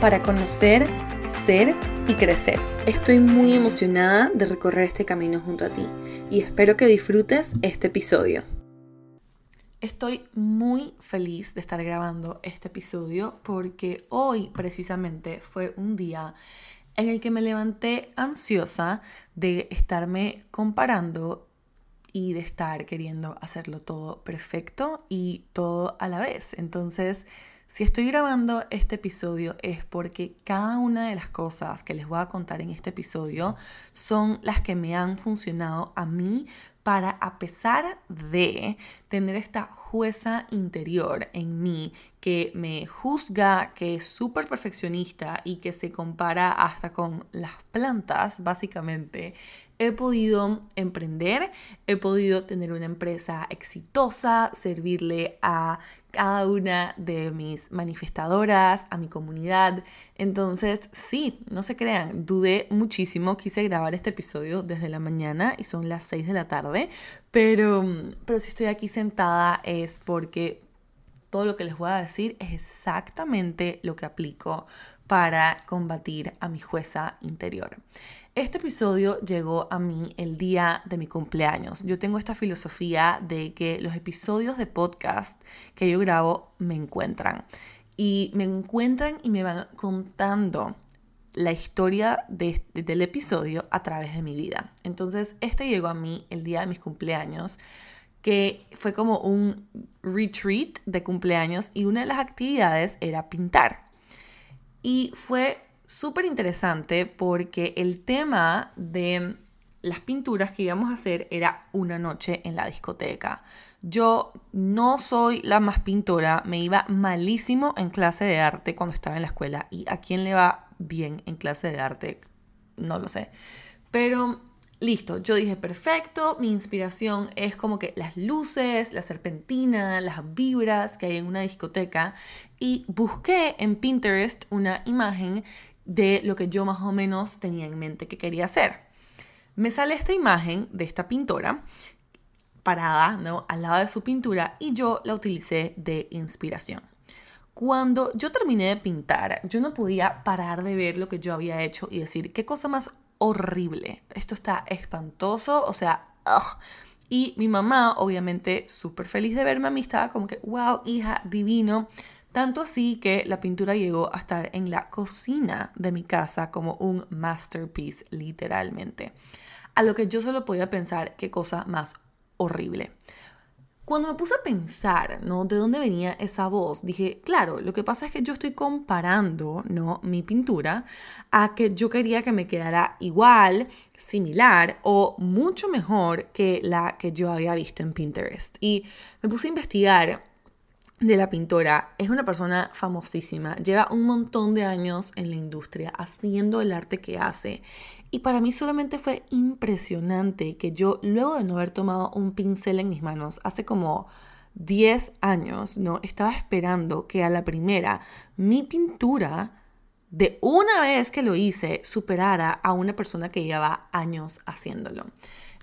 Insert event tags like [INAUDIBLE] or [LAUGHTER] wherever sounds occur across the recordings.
para conocer, ser y crecer. Estoy muy emocionada de recorrer este camino junto a ti y espero que disfrutes este episodio. Estoy muy feliz de estar grabando este episodio porque hoy precisamente fue un día en el que me levanté ansiosa de estarme comparando y de estar queriendo hacerlo todo perfecto y todo a la vez. Entonces, si estoy grabando este episodio es porque cada una de las cosas que les voy a contar en este episodio son las que me han funcionado a mí para, a pesar de tener esta jueza interior en mí que me juzga, que es súper perfeccionista y que se compara hasta con las plantas, básicamente, he podido emprender, he podido tener una empresa exitosa, servirle a cada una de mis manifestadoras, a mi comunidad. Entonces, sí, no se crean, dudé muchísimo, quise grabar este episodio desde la mañana y son las 6 de la tarde, pero, pero si estoy aquí sentada es porque todo lo que les voy a decir es exactamente lo que aplico para combatir a mi jueza interior. Este episodio llegó a mí el día de mi cumpleaños. Yo tengo esta filosofía de que los episodios de podcast que yo grabo me encuentran. Y me encuentran y me van contando la historia del episodio a través de mi vida. Entonces, este llegó a mí el día de mis cumpleaños, que fue como un retreat de cumpleaños y una de las actividades era pintar. Y fue súper interesante porque el tema de las pinturas que íbamos a hacer era una noche en la discoteca. Yo no soy la más pintora, me iba malísimo en clase de arte cuando estaba en la escuela y a quién le va bien en clase de arte, no lo sé. Pero listo, yo dije perfecto, mi inspiración es como que las luces, la serpentina, las vibras que hay en una discoteca y busqué en Pinterest una imagen de lo que yo más o menos tenía en mente que quería hacer. Me sale esta imagen de esta pintora parada ¿no? al lado de su pintura y yo la utilicé de inspiración. Cuando yo terminé de pintar, yo no podía parar de ver lo que yo había hecho y decir, qué cosa más horrible, esto está espantoso, o sea, y mi mamá, obviamente, súper feliz de verme a mí, estaba como que, wow, hija, divino. Tanto así que la pintura llegó a estar en la cocina de mi casa como un masterpiece literalmente. A lo que yo solo podía pensar qué cosa más horrible. Cuando me puse a pensar, ¿no? De dónde venía esa voz, dije, claro, lo que pasa es que yo estoy comparando, ¿no? Mi pintura a que yo quería que me quedara igual, similar o mucho mejor que la que yo había visto en Pinterest. Y me puse a investigar de la pintora es una persona famosísima, lleva un montón de años en la industria haciendo el arte que hace. Y para mí solamente fue impresionante que yo, luego de no haber tomado un pincel en mis manos hace como 10 años, ¿no? Estaba esperando que a la primera mi pintura, de una vez que lo hice, superara a una persona que llevaba años haciéndolo.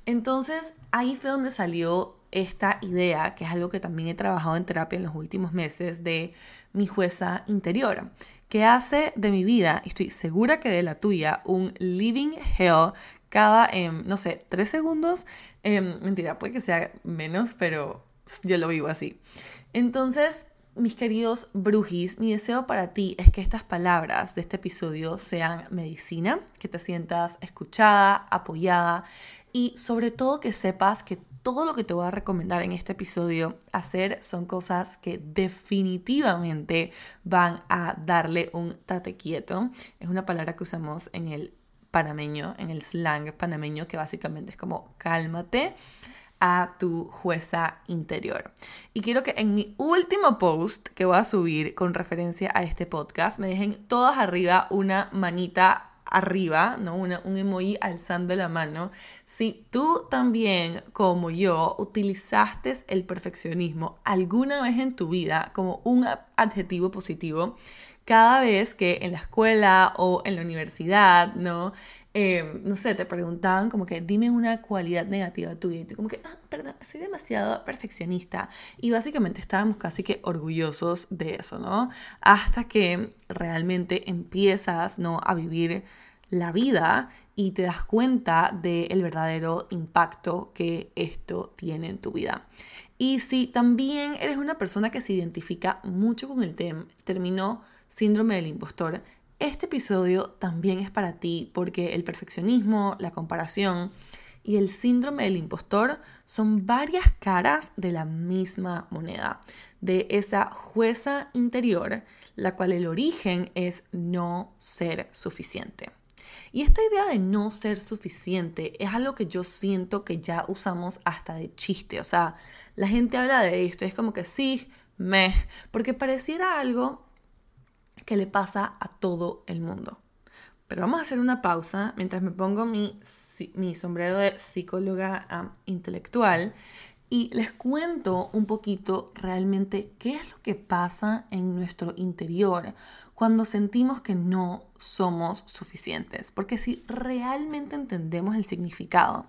Entonces ahí fue donde salió esta idea, que es algo que también he trabajado en terapia en los últimos meses, de mi jueza interior, que hace de mi vida, y estoy segura que de la tuya, un living hell cada, em, no sé, tres segundos. Em, mentira, puede que sea menos, pero yo lo vivo así. Entonces, mis queridos brujis, mi deseo para ti es que estas palabras de este episodio sean medicina, que te sientas escuchada, apoyada y sobre todo que sepas que todo lo que te voy a recomendar en este episodio hacer son cosas que definitivamente van a darle un tate quieto. Es una palabra que usamos en el panameño, en el slang panameño, que básicamente es como cálmate a tu jueza interior. Y quiero que en mi último post que voy a subir con referencia a este podcast, me dejen todas arriba una manita arriba, ¿no? un emoji alzando la mano. Si tú también, como yo, utilizaste el perfeccionismo alguna vez en tu vida como un adjetivo positivo, cada vez que en la escuela o en la universidad, ¿no? Em, no sé, te preguntaban como que dime una cualidad negativa tuya y tú como que, ah, perdón, soy demasiado perfeccionista y básicamente estábamos casi que orgullosos de eso, ¿no? Hasta que realmente empiezas, ¿no? A vivir la vida y te das cuenta del verdadero impacto que esto tiene en tu vida. Y si también eres una persona que se identifica mucho con el término síndrome del impostor, este episodio también es para ti porque el perfeccionismo, la comparación y el síndrome del impostor son varias caras de la misma moneda, de esa jueza interior, la cual el origen es no ser suficiente. Y esta idea de no ser suficiente es algo que yo siento que ya usamos hasta de chiste. O sea, la gente habla de esto, es como que sí, me, porque pareciera algo que le pasa a todo el mundo. Pero vamos a hacer una pausa mientras me pongo mi, mi sombrero de psicóloga intelectual y les cuento un poquito realmente qué es lo que pasa en nuestro interior cuando sentimos que no somos suficientes. Porque si realmente entendemos el significado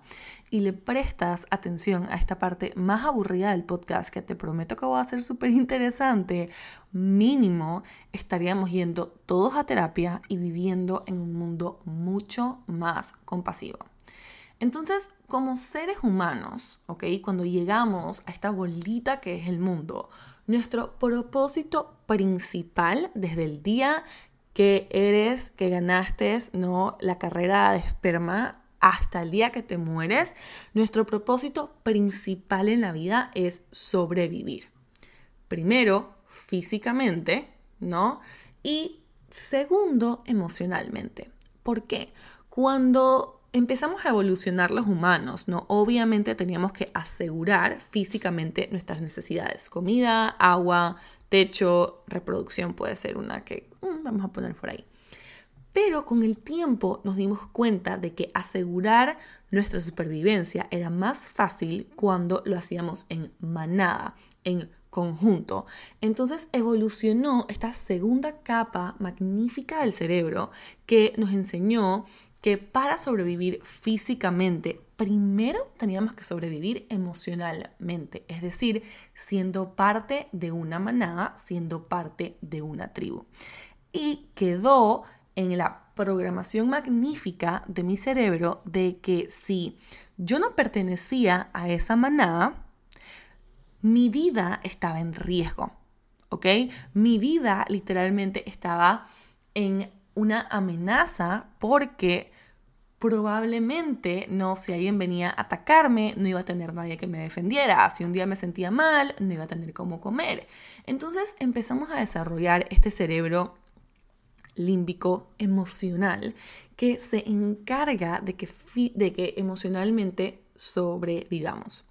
y le prestas atención a esta parte más aburrida del podcast, que te prometo que va a ser súper interesante, mínimo estaríamos yendo todos a terapia y viviendo en un mundo mucho más compasivo. Entonces, como seres humanos, ¿ok? Cuando llegamos a esta bolita que es el mundo, nuestro propósito principal desde el día que eres, que ganaste, ¿no? La carrera de esperma hasta el día que te mueres, nuestro propósito principal en la vida es sobrevivir. Primero, físicamente, ¿no? Y segundo, emocionalmente. ¿Por qué? Cuando empezamos a evolucionar los humanos, ¿no? Obviamente teníamos que asegurar físicamente nuestras necesidades, comida, agua, techo, reproducción puede ser una que mm, vamos a poner por ahí. Pero con el tiempo nos dimos cuenta de que asegurar nuestra supervivencia era más fácil cuando lo hacíamos en manada, en conjunto. Entonces evolucionó esta segunda capa magnífica del cerebro que nos enseñó que para sobrevivir físicamente, primero teníamos que sobrevivir emocionalmente, es decir, siendo parte de una manada, siendo parte de una tribu. Y quedó en la programación magnífica de mi cerebro de que si yo no pertenecía a esa manada, mi vida estaba en riesgo, ¿ok? Mi vida literalmente estaba en una amenaza porque probablemente no, si alguien venía a atacarme, no iba a tener nadie que me defendiera. Si un día me sentía mal, no iba a tener cómo comer. Entonces empezamos a desarrollar este cerebro límbico emocional que se encarga de que, de que emocionalmente sobrevivamos.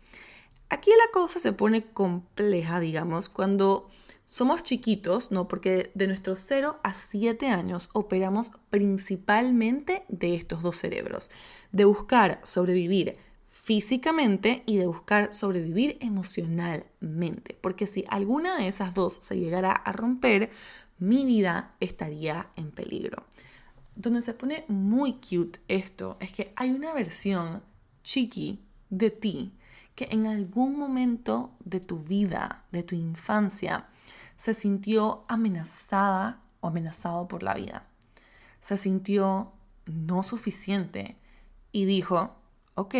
Aquí la cosa se pone compleja, digamos, cuando somos chiquitos, ¿no? Porque de nuestros 0 a 7 años operamos principalmente de estos dos cerebros, de buscar sobrevivir físicamente y de buscar sobrevivir emocionalmente, porque si alguna de esas dos se llegara a romper, mi vida estaría en peligro. Donde se pone muy cute esto es que hay una versión chiqui de ti que en algún momento de tu vida, de tu infancia, se sintió amenazada o amenazado por la vida. Se sintió no suficiente y dijo, ok,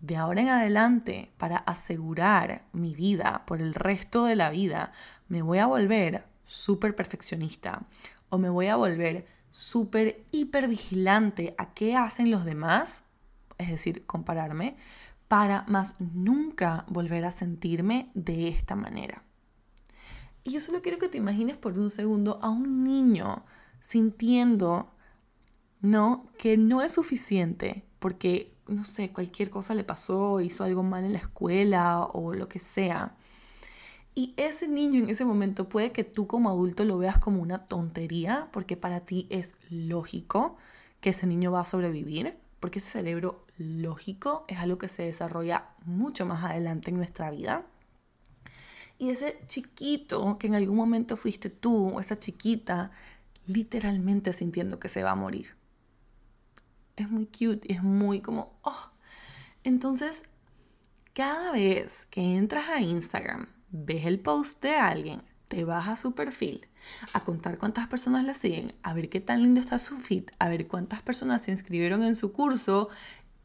de ahora en adelante, para asegurar mi vida por el resto de la vida, me voy a volver súper perfeccionista o me voy a volver súper hiper vigilante a qué hacen los demás, es decir, compararme, para más nunca volver a sentirme de esta manera. Y yo solo quiero que te imagines por un segundo a un niño sintiendo, ¿no? Que no es suficiente, porque no sé, cualquier cosa le pasó, hizo algo mal en la escuela o lo que sea. Y ese niño en ese momento puede que tú como adulto lo veas como una tontería, porque para ti es lógico que ese niño va a sobrevivir, porque ese cerebro lógico es algo que se desarrolla mucho más adelante en nuestra vida. Y ese chiquito que en algún momento fuiste tú, o esa chiquita, literalmente sintiendo que se va a morir. Es muy cute, es muy como, oh. Entonces, cada vez que entras a Instagram ves el post de alguien, te vas a su perfil, a contar cuántas personas la siguen, a ver qué tan lindo está su feed, a ver cuántas personas se inscribieron en su curso,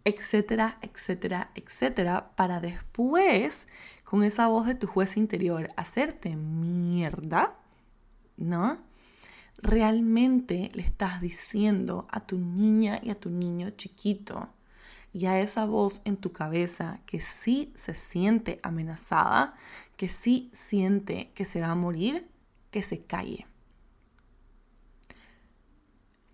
etcétera, etcétera, etcétera, para después, con esa voz de tu juez interior, hacerte mierda, ¿no? Realmente le estás diciendo a tu niña y a tu niño chiquito y a esa voz en tu cabeza que sí se siente amenazada, que sí siente que se va a morir, que se calle.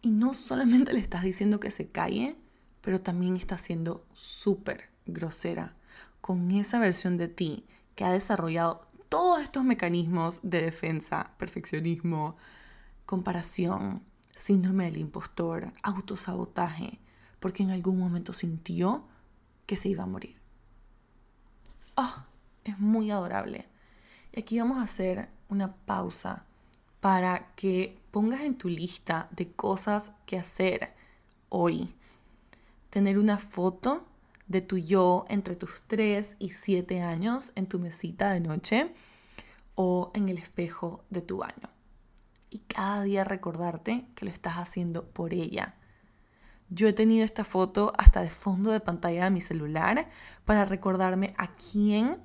Y no solamente le estás diciendo que se calle, pero también estás siendo súper grosera con esa versión de ti que ha desarrollado todos estos mecanismos de defensa, perfeccionismo, comparación, síndrome del impostor, autosabotaje, porque en algún momento sintió que se iba a morir. Oh, es muy adorable. Y aquí vamos a hacer una pausa para que pongas en tu lista de cosas que hacer hoy. Tener una foto de tu yo entre tus 3 y 7 años en tu mesita de noche o en el espejo de tu baño. Y cada día recordarte que lo estás haciendo por ella. Yo he tenido esta foto hasta de fondo de pantalla de mi celular para recordarme a quién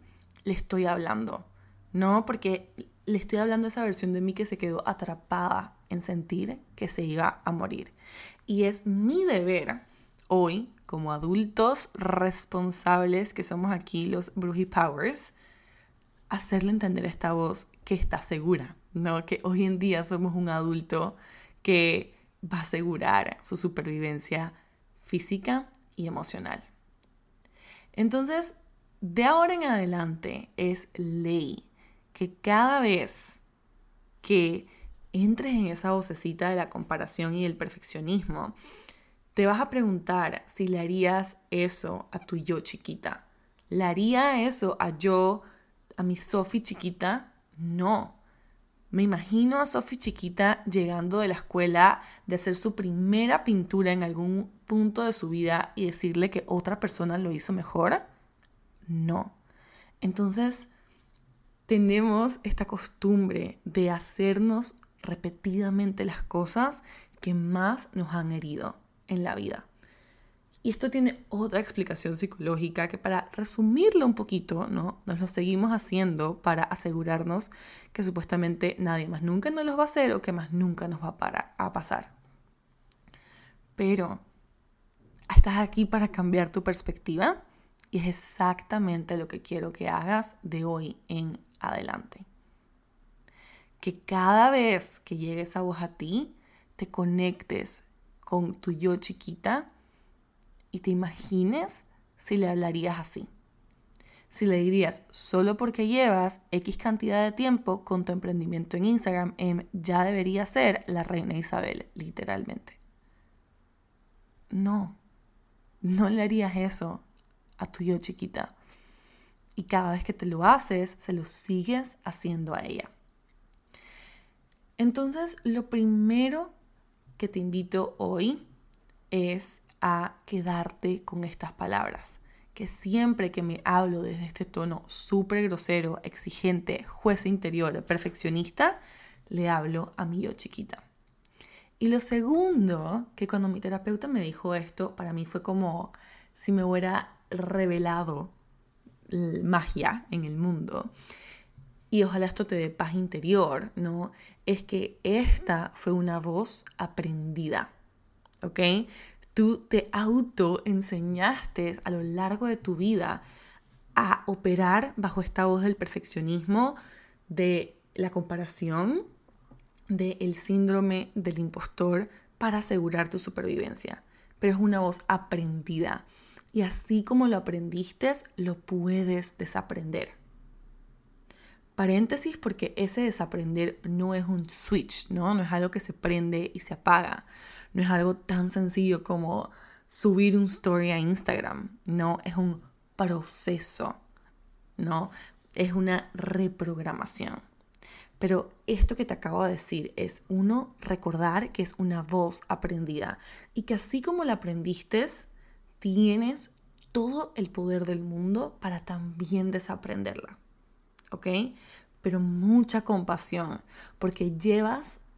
le estoy hablando, ¿no? Porque le estoy hablando a esa versión de mí que se quedó atrapada en sentir que se iba a morir. Y es mi deber hoy, como adultos responsables que somos aquí, los Bruji Powers, hacerle entender a esta voz que está segura, ¿no? Que hoy en día somos un adulto que va a asegurar su supervivencia física y emocional. Entonces, de ahora en adelante es ley que cada vez que entres en esa vocecita de la comparación y el perfeccionismo, te vas a preguntar si le harías eso a tu yo chiquita. ¿Le haría eso a yo, a mi Sophie chiquita? No. Me imagino a Sophie chiquita llegando de la escuela de hacer su primera pintura en algún punto de su vida y decirle que otra persona lo hizo mejor. No. Entonces, tenemos esta costumbre de hacernos repetidamente las cosas que más nos han herido en la vida. Y esto tiene otra explicación psicológica que para resumirlo un poquito, ¿no? Nos lo seguimos haciendo para asegurarnos que supuestamente nadie más nunca nos los va a hacer o que más nunca nos va a, a pasar. Pero, ¿estás aquí para cambiar tu perspectiva? Y es exactamente lo que quiero que hagas de hoy en adelante. Que cada vez que llegue esa voz a ti, te conectes con tu yo chiquita y te imagines si le hablarías así. Si le dirías, solo porque llevas X cantidad de tiempo con tu emprendimiento en Instagram, em, ya debería ser la reina Isabel, literalmente. No, no le harías eso a tu yo chiquita. Y cada vez que te lo haces, se lo sigues haciendo a ella. Entonces, lo primero que te invito hoy es a quedarte con estas palabras. Que siempre que me hablo desde este tono súper grosero, exigente, juez interior, perfeccionista, le hablo a mi yo chiquita. Y lo segundo, que cuando mi terapeuta me dijo esto, para mí fue como si me hubiera revelado magia en el mundo. Y ojalá esto te dé paz interior, ¿no? Es que esta fue una voz aprendida, ¿ok? Tú te auto enseñaste a lo largo de tu vida a operar bajo esta voz del perfeccionismo, de la comparación, del síndrome del impostor para asegurar tu supervivencia. Pero es una voz aprendida Y así como lo aprendiste, lo puedes desaprender. Paréntesis porque ese desaprender no es un switch, ¿no? No es algo que se prende y se apaga. No es algo tan sencillo como subir un story a Instagram. No, es un proceso, ¿no? Es una reprogramación. Pero esto que te acabo de decir es, uno, recordar que es una voz aprendida y que así como la aprendiste, tienes todo el poder del mundo para también desaprenderla. ¿Ok? Pero mucha compasión, porque llevas,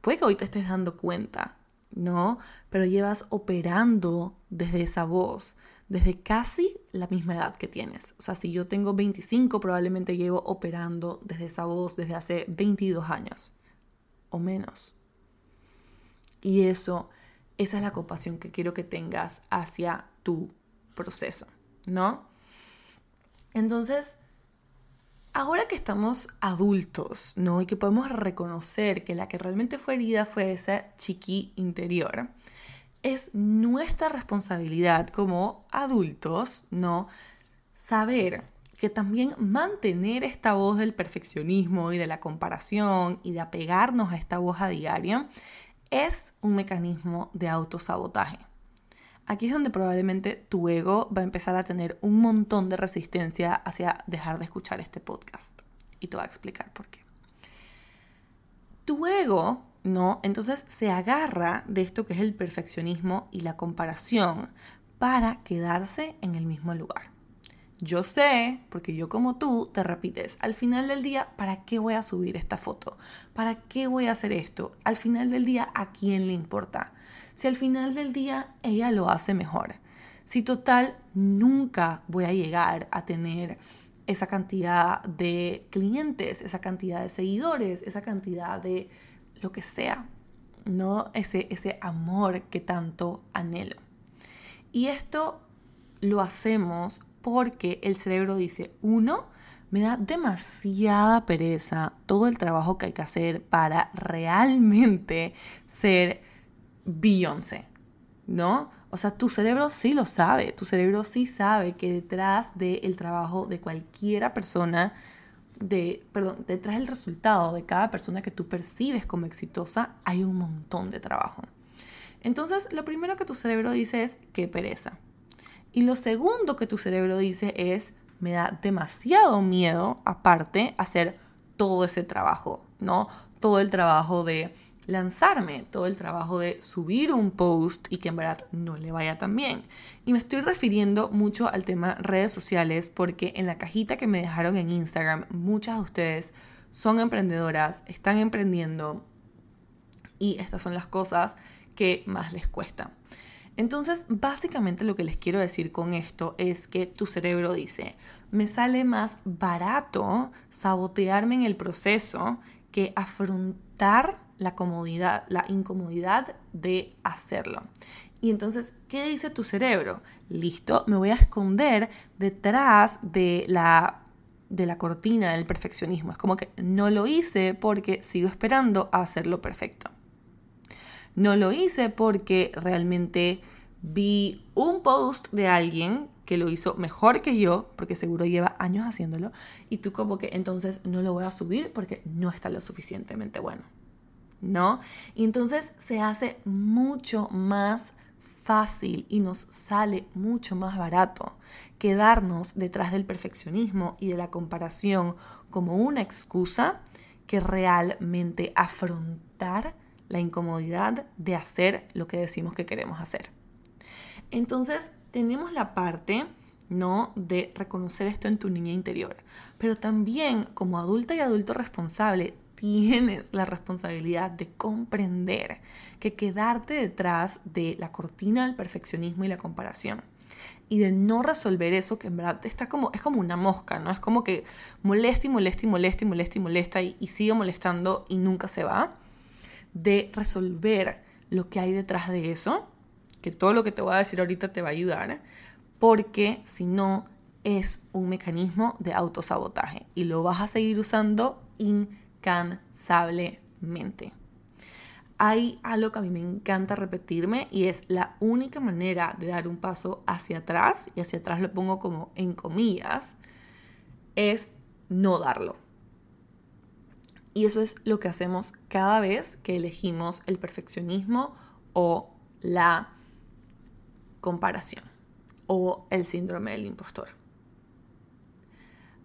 puede que hoy te estés dando cuenta, ¿no? Pero llevas operando desde esa voz, desde casi la misma edad que tienes. O sea, si yo tengo 25, probablemente llevo operando desde esa voz desde hace 22 años o menos. Y eso esa es la compasión que quiero que tengas hacia tu proceso, ¿no? Entonces, ahora que estamos adultos, ¿no? Y que podemos reconocer que la que realmente fue herida fue esa chiqui interior, es nuestra responsabilidad como adultos, ¿no? Saber que también mantener esta voz del perfeccionismo y de la comparación y de apegarnos a esta voz a diario es un mecanismo de autosabotaje. Aquí es donde probablemente tu ego va a empezar a tener un montón de resistencia hacia dejar de escuchar este podcast. Y te voy a explicar por qué. Tu ego, ¿no? Entonces se agarra de esto que es el perfeccionismo y la comparación para quedarse en el mismo lugar. Yo sé, porque yo como tú te repites, al final del día, ¿para qué voy a subir esta foto? ¿Para qué voy a hacer esto? Al final del día, ¿a quién le importa? Si al final del día ella lo hace mejor. Si total, nunca voy a llegar a tener esa cantidad de clientes, esa cantidad de seguidores, esa cantidad de lo que sea, ¿no? Ese, ese amor que tanto anhelo. Y esto lo hacemos porque el cerebro dice, uno, me da demasiada pereza todo el trabajo que hay que hacer para realmente ser Beyoncé, ¿no? O sea, tu cerebro sí lo sabe, tu cerebro sí sabe que detrás del trabajo de cualquiera persona, de, perdón, detrás del resultado de cada persona que tú percibes como exitosa, hay un montón de trabajo. Entonces, lo primero que tu cerebro dice es, qué pereza. Y lo segundo que tu cerebro dice es, me da demasiado miedo, aparte, hacer todo ese trabajo, ¿no? Todo el trabajo de lanzarme, todo el trabajo de subir un post y que en verdad no le vaya tan bien. Y me estoy refiriendo mucho al tema redes sociales porque en la cajita que me dejaron en Instagram, muchas de ustedes son emprendedoras, están emprendiendo y estas son las cosas que más les cuesta. Entonces, básicamente lo que les quiero decir con esto es que tu cerebro dice, me sale más barato sabotearme en el proceso que afrontar la comodidad, la incomodidad de hacerlo. Y entonces, ¿qué dice tu cerebro? Listo, me voy a esconder detrás de la de la cortina del perfeccionismo. Es como que no lo hice porque sigo esperando a hacerlo perfecto. No lo hice porque realmente vi un post de alguien que lo hizo mejor que yo, porque seguro lleva años haciéndolo, y tú como que entonces no lo voy a subir porque no está lo suficientemente bueno. ¿No? Y entonces se hace mucho más fácil y nos sale mucho más barato quedarnos detrás del perfeccionismo y de la comparación como una excusa que realmente afrontar la incomodidad de hacer lo que decimos que queremos hacer. Entonces, tenemos la parte, ¿no? De reconocer esto en tu niña interior. Pero también, como adulta y adulto responsable, tienes la responsabilidad de comprender que quedarte detrás de la cortina del perfeccionismo y la comparación y de no resolver eso que en verdad está como, es como una mosca, ¿no? Es como que molesta y molesta y molesta y molesta y molesta y, y sigue molestando y nunca se va de resolver lo que hay detrás de eso, que todo lo que te voy a decir ahorita te va a ayudar, porque si no es un mecanismo de autosabotaje y lo vas a seguir usando incansablemente. hay algo que a mí me encanta repetirme y es la única manera de dar un paso hacia atrás, y hacia atrás lo pongo como en comillas, es no darlo. Y eso es lo que hacemos cada vez que elegimos el perfeccionismo o la comparación o el síndrome del impostor.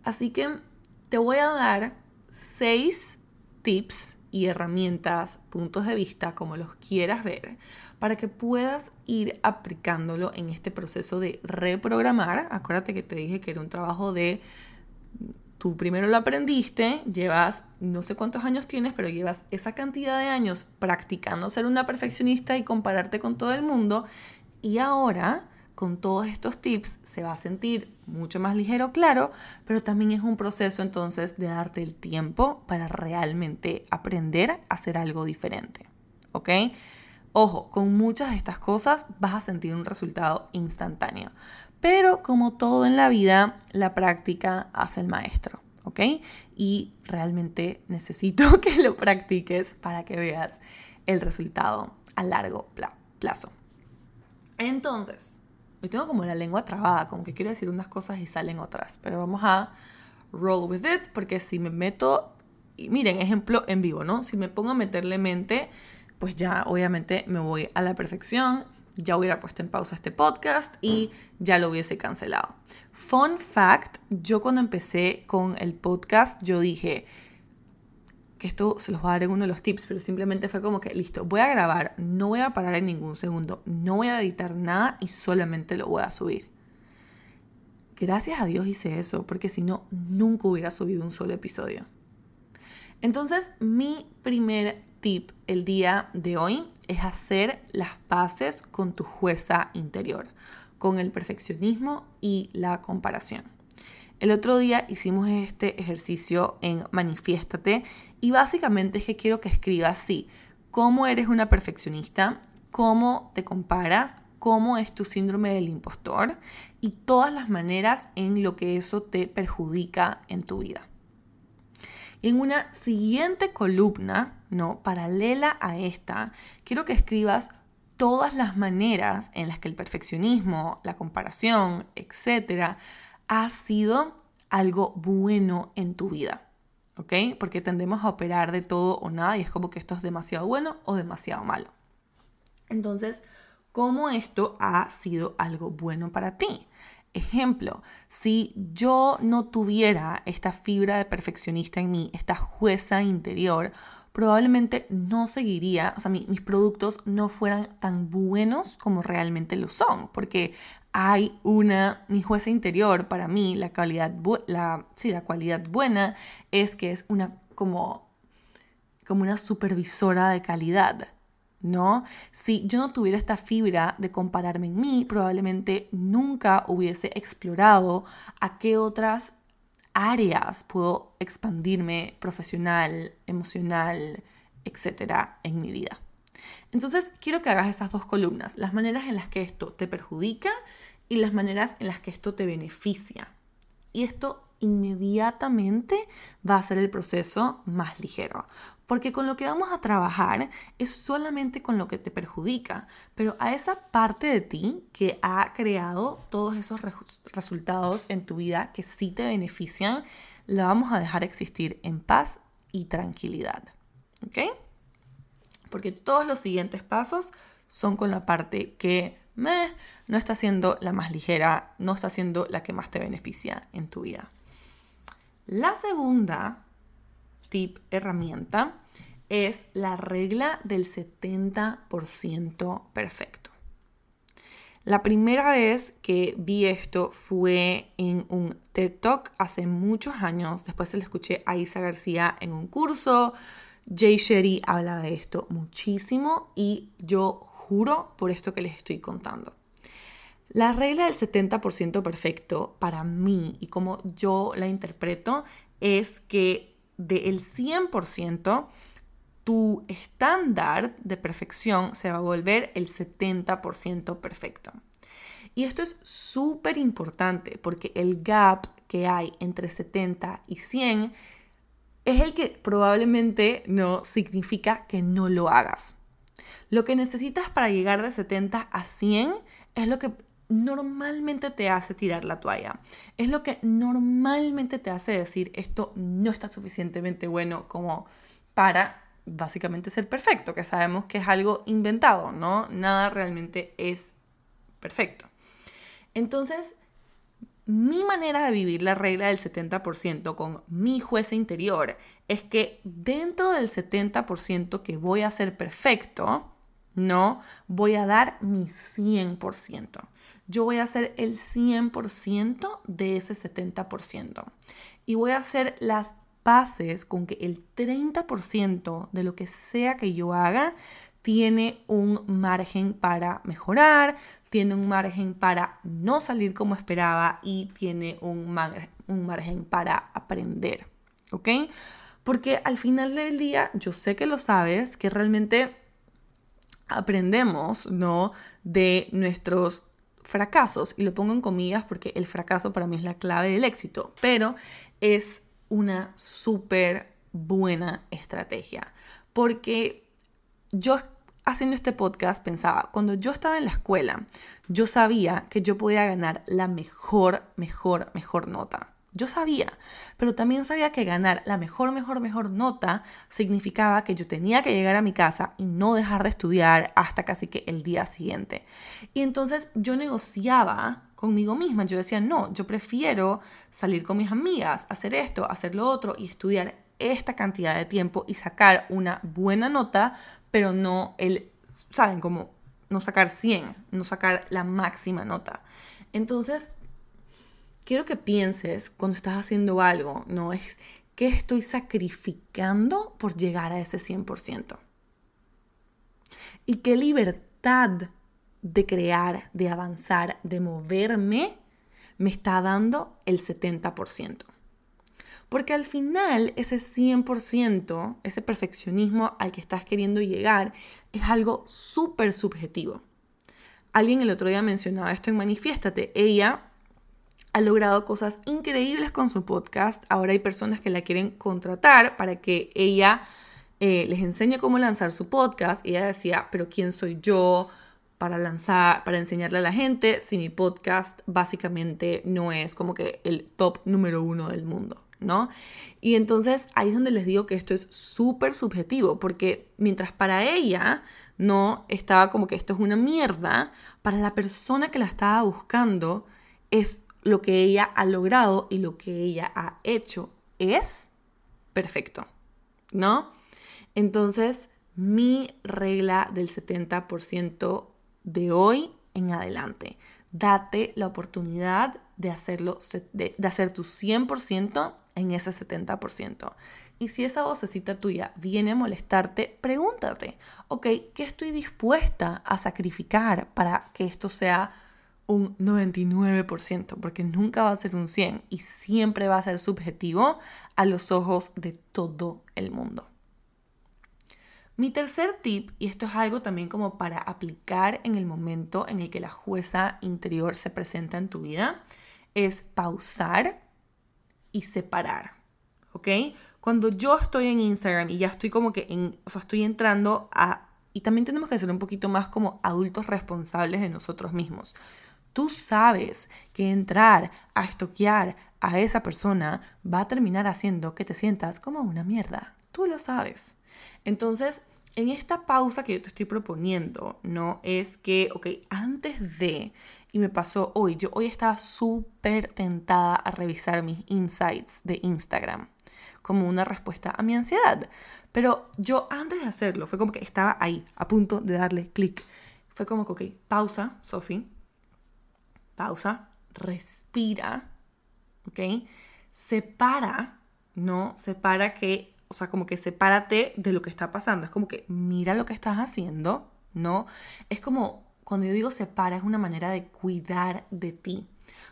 Así que te voy a dar seis tips y herramientas, puntos de vista, como los quieras ver, para que puedas ir aplicándolo en este proceso de reprogramar. Acuérdate que te dije que era un trabajo de tú primero lo aprendiste, llevas no sé cuántos años tienes, pero llevas esa cantidad de años practicando ser una perfeccionista y compararte con todo el mundo y ahora con todos estos tips se va a sentir mucho más ligero, claro, pero también es un proceso entonces de darte el tiempo para realmente aprender a hacer algo diferente. ¿Ok? Ojo, con muchas de estas cosas vas a sentir un resultado instantáneo. Pero como todo en la vida, la práctica hace el maestro. ¿Ok? Y realmente necesito [LAUGHS] que lo practiques para que veas el resultado a largo plazo. Entonces, Hoy tengo como la lengua trabada, como que quiero decir unas cosas y salen otras. Pero vamos a roll with it, porque si me meto, miren, ejemplo en vivo, ¿no? Si me pongo a meterle mente, pues ya obviamente me voy a la perfección, ya hubiera puesto en pausa este podcast y ya lo hubiese cancelado. Fun fact, yo cuando empecé con el podcast, yo dije, que esto se los voy a dar en uno de los tips, pero simplemente fue como que, listo, voy a grabar, no voy a parar en ningún segundo, no voy a editar nada y solamente lo voy a subir. Gracias a Dios hice eso, porque si no, nunca hubiera subido un solo episodio. Entonces, mi primer tip el día de hoy es hacer las paces con tu jueza interior, con el perfeccionismo y la comparación. El otro día hicimos este ejercicio en Manifiéstate y básicamente es que quiero que escribas sí, cómo eres una perfeccionista, cómo te comparas, cómo es tu síndrome del impostor y todas las maneras en lo que eso te perjudica en tu vida. En una siguiente columna, no paralela a esta, quiero que escribas todas las maneras en las que el perfeccionismo, la comparación, etcétera, ha sido algo bueno en tu vida. Porque tendemos a operar de todo o nada y es como que esto es demasiado bueno o demasiado malo. Entonces, ¿cómo esto ha sido algo bueno para ti? Ejemplo, si yo no tuviera esta fibra de perfeccionista en mí, esta jueza interior, probablemente no seguiría, o sea, mis productos no fueran tan buenos como realmente lo son, porque hay una, mi jueza interior, para mí, la calidad, la, sí, la cualidad buena es que es una como, como una supervisora de calidad, ¿no? Si yo no tuviera esta fibra de compararme en mí, probablemente nunca hubiese explorado a qué otras áreas puedo expandirme profesional, emocional, etcétera, en mi vida. Entonces, quiero que hagas esas dos columnas, las maneras en las que esto te perjudica y las maneras en las que esto te beneficia. Y esto inmediatamente va a hacer el proceso más ligero. Porque con lo que vamos a trabajar es solamente con lo que te perjudica, pero a esa parte de ti que ha creado todos esos resultados en tu vida que sí te benefician, la vamos a dejar existir en paz y tranquilidad. ¿Ok? Porque todos los siguientes pasos son con la parte que no está siendo la más ligera, no está siendo la que más te beneficia en tu vida. La segunda tip, herramienta, es la regla del 70% perfecto. La primera vez que vi esto fue en un TED Talk hace muchos años. Después se lo escuché a Isa García en un curso. Jay Sherry habla de esto muchísimo y yo juro por esto que les estoy contando. La regla del 70% perfecto para mí y como yo la interpreto es que del 100% tu estándar de perfección se va a volver el 70% perfecto. Y esto es súper importante porque el gap que hay entre 70 y 100 es el que probablemente no significa que no lo hagas. Lo que necesitas para llegar de 70 a 100 es lo que normalmente te hace tirar la toalla. Es lo que normalmente te hace decir esto no está suficientemente bueno como para básicamente ser perfecto, que sabemos que es algo inventado, ¿no? Nada realmente es perfecto. Entonces, mi manera de vivir la regla del 70% con mi juez interior es que dentro del 70% que voy a ser perfecto, no, voy a dar mi 100% yo voy a hacer el 100% de ese 70%. Y voy a hacer las paces con que el 30% de lo que sea que yo haga tiene un margen para mejorar, tiene un margen para no salir como esperaba y tiene un, un margen para aprender. ¿Ok? Porque al final del día, yo sé que lo sabes, que realmente aprendemos, ¿no? De nuestros fracasos, y lo pongo en comillas porque el fracaso para mí es la clave del éxito, pero es una súper buena estrategia, porque yo haciendo este podcast pensaba, cuando yo estaba en la escuela, yo sabía que yo podía ganar la mejor, mejor, mejor nota. Yo sabía, pero también sabía que ganar la mejor, mejor, mejor nota significaba que yo tenía que llegar a mi casa y no dejar de estudiar hasta casi que el día siguiente. Y entonces yo negociaba conmigo misma. Yo decía, no, yo prefiero salir con mis amigas, hacer esto, hacer lo otro y estudiar esta cantidad de tiempo y sacar una buena nota, pero no el, ¿saben? Como no sacar 100, no sacar la máxima nota. Entonces, quiero que pienses cuando estás haciendo algo, no es qué estoy sacrificando por llegar a ese 100%. Y qué libertad de crear, de avanzar, de moverme, me está dando el 70%. Porque al final ese 100%, ese perfeccionismo al que estás queriendo llegar, es algo súper subjetivo. Alguien el otro día mencionaba esto en Manifiéstate. Ella ha logrado cosas increíbles con su podcast. Ahora hay personas que la quieren contratar para que ella eh, les enseñe cómo lanzar su podcast. Y ella decía, pero ¿quién soy yo para lanzar, para enseñarle a la gente si mi podcast básicamente no es como que el top número uno del mundo? ¿No? Y entonces ahí es donde les digo que esto es súper subjetivo, porque mientras para ella no estaba como que esto es una mierda, para la persona que la estaba buscando es lo que ella ha logrado y lo que ella ha hecho es perfecto, ¿no? Entonces, mi regla del 70% de hoy en adelante, date la oportunidad de hacerlo, de, hacer tu 100% en ese 70%. Y si esa vocecita tuya viene a molestarte, pregúntate, ok, ¿qué estoy dispuesta a sacrificar para que esto sea un 99%, porque nunca va a ser un 100 y siempre va a ser subjetivo a los ojos de todo el mundo. Mi tercer tip, y esto es algo también como para aplicar en el momento en el que la jueza interior se presenta en tu vida, es pausar y separar. ¿Ok? Cuando yo estoy en Instagram y ya estoy como que o sea, estoy entrando a... Y también tenemos que ser un poquito más como adultos responsables de nosotros mismos. Tú sabes que entrar a estoquear a esa persona va a terminar haciendo que te sientas como una mierda. Tú lo sabes. Entonces, en esta pausa que yo te estoy proponiendo, ¿no? Es que, ok, antes de, y me pasó hoy, yo hoy estaba súper tentada a revisar mis insights de Instagram como una respuesta a mi ansiedad. Pero yo antes de hacerlo, fue como que estaba ahí, a punto de darle clic. Fue como que, ok, pausa, Sophie pausa, respira, ¿ok? Separa, ¿no? Separa que, o sea, como que sepárate de lo que está pasando. Es como que mira lo que estás haciendo, ¿no? Es como, cuando yo digo separa, es una manera de cuidar de ti.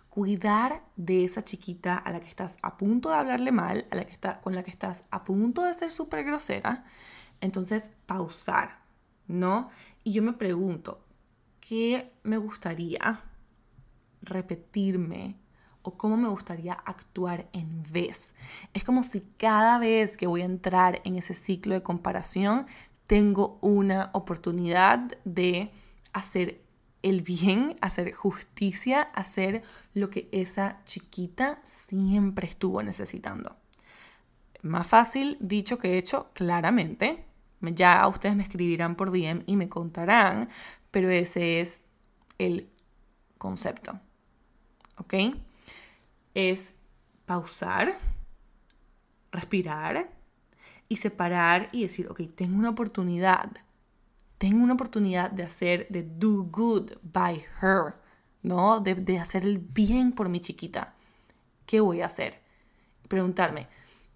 Cuidar de esa chiquita a la que estás a punto de hablarle mal, a la que está, con la que estás a punto de ser súper grosera. Entonces, pausar, ¿no? Y yo me pregunto, ¿qué me gustaría repetirme o cómo me gustaría actuar en vez. Es como si cada vez que voy a entrar en ese ciclo de comparación tengo una oportunidad de hacer el bien, hacer justicia, hacer lo que esa chiquita siempre estuvo necesitando. Más fácil dicho que hecho, claramente. Ya ustedes me escribirán por DM y me contarán, pero ese es el concepto. ¿Ok? Es pausar, respirar y separar y decir, ok, tengo una oportunidad. Tengo una oportunidad de hacer, de do good by her, ¿no? De, de hacer el bien por mi chiquita. ¿Qué voy a hacer? Preguntarme,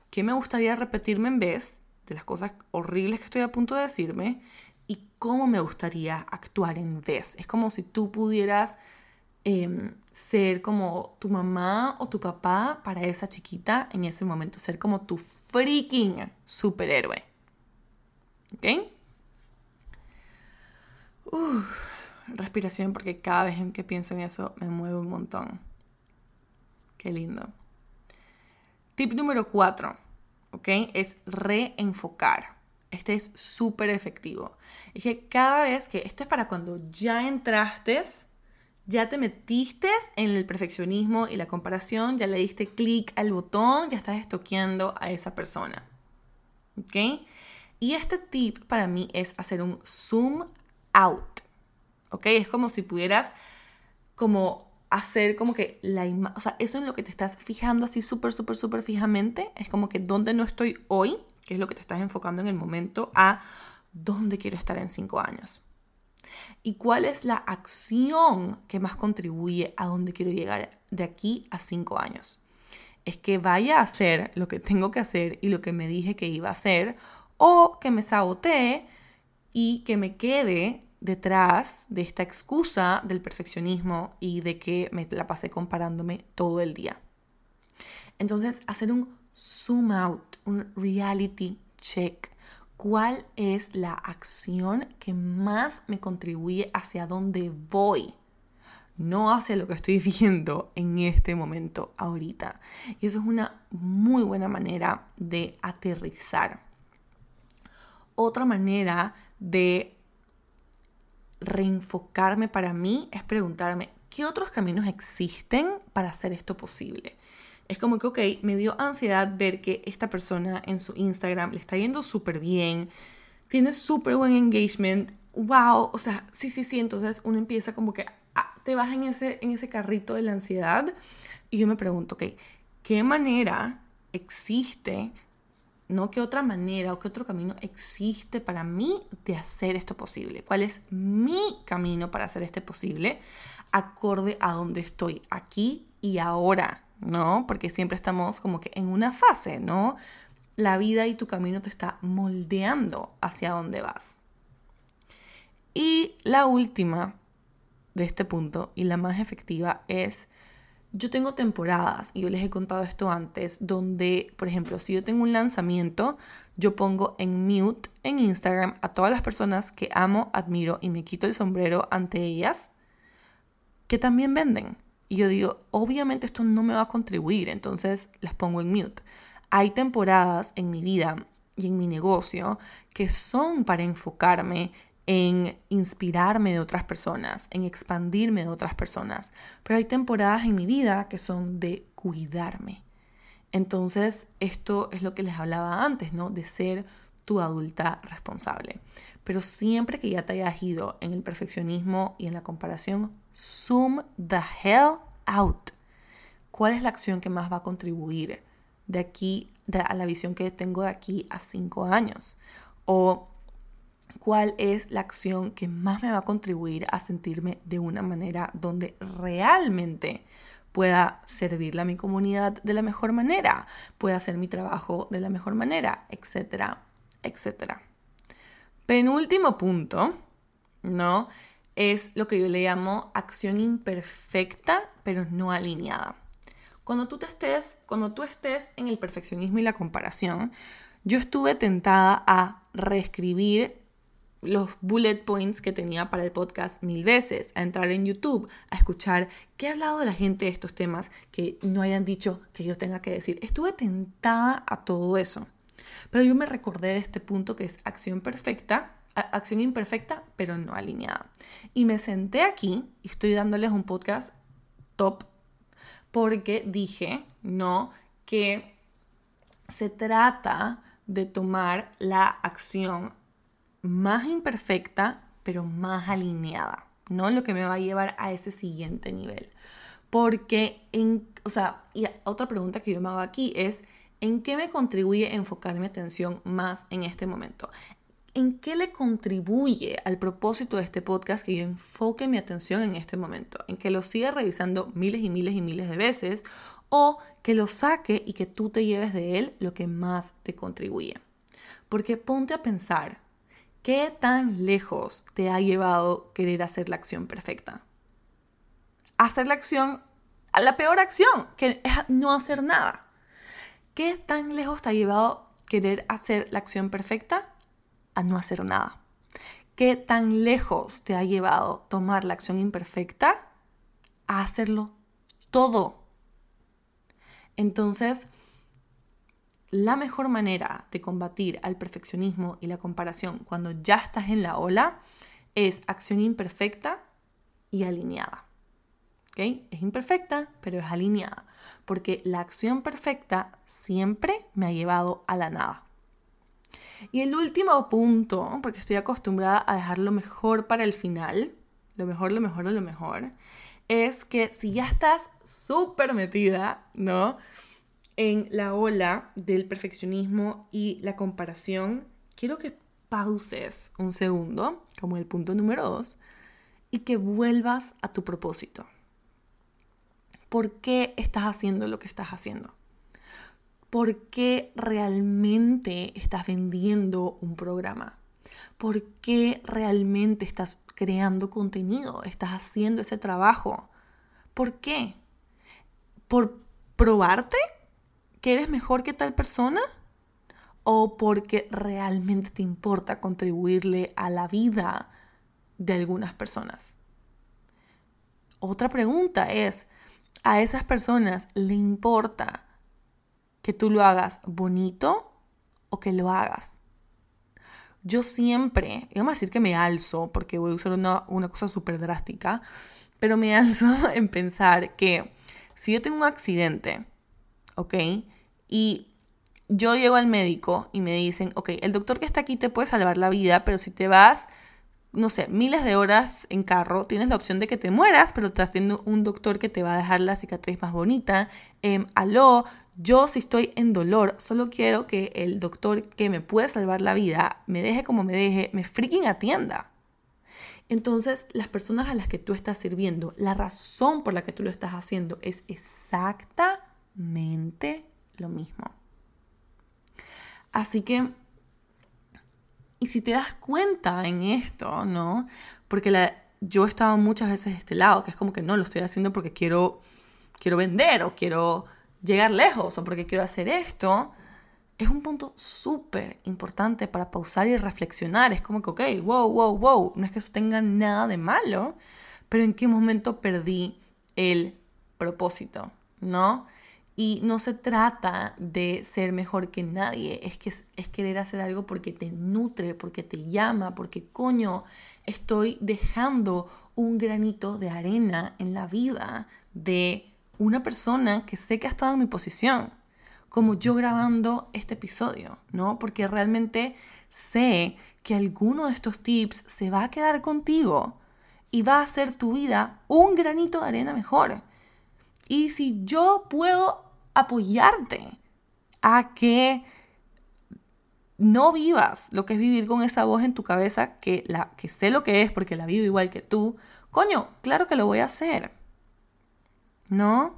¿qué me gustaría repetirme en vez de las cosas horribles que estoy a punto de decirme? ¿Y cómo me gustaría actuar en vez? Es como si tú pudieras Em, ser como tu mamá o tu papá para esa chiquita en ese momento, ser como tu freaking superhéroe. ¿Ok? respiración porque cada vez que pienso en eso me mueve un montón. Qué lindo. Tip número cuatro, ¿ok? Es reenfocar. Este es súper efectivo. Es que cada vez que, esto es para cuando ya entraste ya te metiste en el perfeccionismo y la comparación, ya le diste clic al botón, ya estás estoqueando a esa persona. ¿Ok? Y este tip para mí es hacer un zoom out. ¿Ok? Es como si pudieras como hacer como que la imagen, o sea, eso en lo que te estás fijando así súper, súper, súper fijamente, es como que dónde no estoy hoy, que es lo que te estás enfocando en el momento, a dónde quiero estar en cinco años. ¿Y cuál es la acción que más contribuye a dónde quiero llegar de aquí a cinco años? Es que vaya a hacer lo que tengo que hacer y lo que me dije que iba a hacer, o que me sabotee y que me quede detrás de esta excusa del perfeccionismo y de que me la pasé comparándome todo el día. Entonces, hacer un zoom out, un reality check cuál es la acción que más me contribuye hacia dónde voy, no hacia lo que estoy [LAUGHS] viendo en este momento ahorita. Y eso es una muy buena manera de aterrizar. Otra manera de reenfocarme para mí es preguntarme, ¿qué otros caminos existen para hacer esto posible? Es como que, ok, me dio ansiedad ver que esta persona en su Instagram le está yendo súper bien, tiene súper buen engagement, wow, o sea, sí, sí, sí, entonces uno empieza como que ah, te vas en ese, en ese carrito de la ansiedad y yo me pregunto, ok, ¿qué manera existe, no qué otra manera o qué otro camino existe para mí de hacer esto posible? ¿Cuál es mi camino para hacer esto posible acorde a donde estoy aquí y ahora? ¿No? Porque siempre estamos como que en una fase, ¿no? La vida y tu camino te está moldeando hacia dónde vas. Y la última de este punto y la más efectiva es, yo tengo temporadas, y yo les he contado esto antes, donde, por ejemplo, si yo tengo un lanzamiento, yo pongo en mute en Instagram a todas las personas que amo, admiro y me quito el sombrero ante ellas, que también venden. Y yo digo, obviamente esto no me va a contribuir, entonces las pongo en mute. Hay temporadas en mi vida y en mi negocio que son para enfocarme en inspirarme de otras personas, en expandirme de otras personas. Pero hay temporadas en mi vida que son de cuidarme. Entonces, esto es lo que les hablaba antes, ¿no? De ser tu adulta responsable. Pero siempre que ya te hayas ido en el perfeccionismo y en la comparación, zoom the hell out. ¿Cuál es la acción que más va a contribuir de aquí a la visión que tengo de aquí a cinco años? O cuál es la acción que más me va a contribuir a sentirme de una manera donde realmente pueda servirle a mi comunidad de la mejor manera, pueda hacer mi trabajo de la mejor manera, etcétera, etcétera. Penúltimo punto, ¿no? Es lo que yo le llamo acción imperfecta, pero no alineada. Cuando tú, te estés, cuando tú estés en el perfeccionismo y la comparación, yo estuve tentada a reescribir los bullet points que tenía para el podcast mil veces, a entrar en YouTube, a escuchar qué ha hablado de la gente de estos temas que no hayan dicho que yo tenga que decir. Estuve tentada a todo eso. Pero yo me recordé de este punto que es acción perfecta, acción imperfecta, pero no alineada. Y me senté aquí y estoy dándoles un podcast top porque dije, no, que se trata de tomar la acción más imperfecta, pero más alineada, ¿no? Lo que me va a llevar a ese siguiente nivel. Porque, en, o sea, y otra pregunta que yo me hago aquí es, ¿en qué me contribuye enfocar mi atención más en este momento? ¿En qué le contribuye al propósito de este podcast que yo enfoque mi atención en este momento? ¿En que lo siga revisando miles y miles y miles de veces? ¿O que lo saque y que tú te lleves de él lo que más te contribuye? Porque ponte a pensar, ¿Qué tan lejos te ha llevado querer hacer la acción perfecta? Hacer la acción, la peor acción, que es no hacer nada. ¿Qué tan lejos te ha llevado querer hacer la acción perfecta? A no hacer nada. ¿Qué tan lejos te ha llevado tomar la acción imperfecta? A hacerlo todo. Entonces, la mejor manera de combatir al perfeccionismo y la comparación cuando ya estás en la ola es acción imperfecta y alineada. Es imperfecta, pero es alineada, porque la acción perfecta siempre me ha llevado a la nada. Y el último punto, porque estoy acostumbrada a dejar lo mejor para el final, lo mejor, lo mejor, lo mejor, es que si ya estás súper metida, ¿no? en la ola del perfeccionismo y la comparación, quiero que pauses un segundo, como el punto número dos, y que vuelvas a tu propósito. ¿Por qué estás haciendo lo que estás haciendo? ¿Por qué realmente estás vendiendo un programa? ¿Por qué realmente estás creando contenido? ¿Estás haciendo ese trabajo? ¿Por qué? ¿Por probarte? que eres mejor que tal persona o porque realmente te importa contribuirle a la vida de algunas personas. Otra pregunta es, ¿a esas personas le importa que tú lo hagas bonito o que lo hagas? Yo siempre, vamos a decir que me alzo, porque voy a usar una, una cosa súper drástica, pero me [LAUGHS] alzo en pensar que si yo tengo un accidente, ¿ok? Y yo llego al médico y me dicen, ok, el doctor que está aquí te puede salvar la vida, pero si te vas, no sé, miles de horas en carro, tienes la opción de que te mueras, pero estás teniendo un doctor que te va a dejar la cicatriz más bonita. Eh, aló, yo si estoy en dolor, solo quiero que el doctor que me puede salvar la vida me deje como me deje, me freaking atienda. Entonces, las personas a las que tú estás sirviendo, la razón por la que tú lo estás haciendo es exactamente lo mismo. Así que, y si te das cuenta en esto, ¿no? Porque yo he estado muchas veces de este lado, que es como que no, lo estoy haciendo porque quiero, quiero vender o quiero llegar lejos o porque quiero hacer esto. Es un punto súper importante para pausar y reflexionar. Es como que, ok, wow, wow, wow, no es que eso tenga nada de malo, pero en qué momento perdí el propósito, ¿no? Y no se trata de ser mejor que nadie, es que es, querer hacer algo porque te nutre, porque te llama, porque coño, estoy dejando un granito de arena en la vida de una persona que sé que ha estado en mi posición, como yo grabando este episodio, ¿no? Porque realmente sé que alguno de estos tips se va a quedar contigo y va a hacer tu vida un granito de arena mejor. Y si yo puedo apoyarte a que no vivas lo que es vivir con esa voz en tu cabeza, que, la, que sé lo que es porque la vivo igual que tú, coño, claro que lo voy a hacer. ¿No?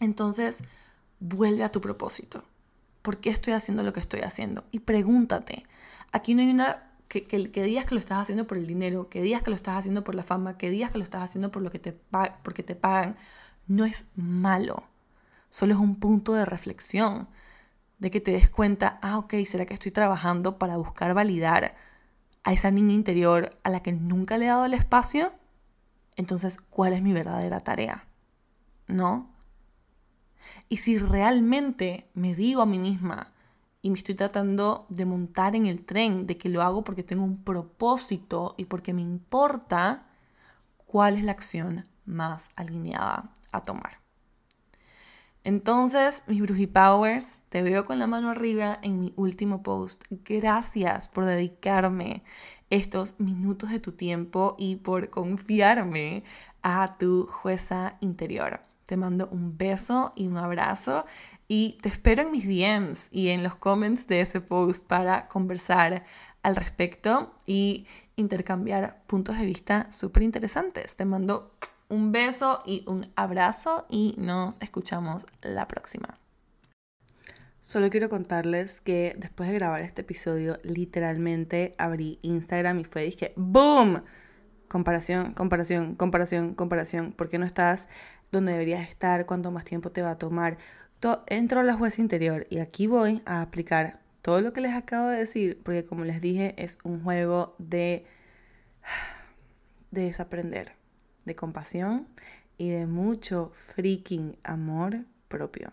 Entonces, vuelve a tu propósito. ¿Por qué estoy haciendo lo que estoy haciendo? Y pregúntate. Aquí no hay una... Que, que, que, digas que lo estás haciendo por el dinero, que digas que lo estás haciendo por la fama, que digas que lo estás haciendo por lo que te, porque te pagan, no es malo solo es un punto de reflexión, de que te des cuenta, ah, ok, ¿será que estoy trabajando para buscar validar a esa niña interior a la que nunca le he dado el espacio? Entonces, ¿cuál es mi verdadera tarea? ¿No? Y si realmente me digo a mí misma y me estoy tratando de montar en el tren, de que lo hago porque tengo un propósito y porque me importa cuál es la acción más alineada a tomar. Entonces, mis Powers, te veo con la mano arriba en mi último post. Gracias por dedicarme estos minutos de tu tiempo y por confiarme a tu jueza interior. Te mando un beso y un abrazo y te espero en mis DMs y en los comments de ese post para conversar al respecto y intercambiar puntos de vista súper interesantes. Te mando un beso y un abrazo y nos escuchamos la próxima. Solo quiero contarles que después de grabar este episodio, literalmente abrí Instagram y fue, dije, ¡boom! Comparación, comparación, comparación, comparación. ¿Por qué no estás donde deberías estar? ¿Cuánto más tiempo te va a tomar? entro a la jueza interior y aquí voy a aplicar todo lo que les acabo de decir, porque como les dije, es un juego de, de desaprender, de compasión y de mucho freaking amor propio.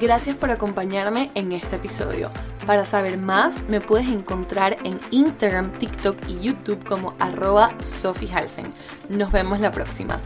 Gracias por acompañarme en este episodio. Para saber más, me puedes encontrar en Instagram, TikTok y YouTube como arroba Sophie Nos vemos la próxima.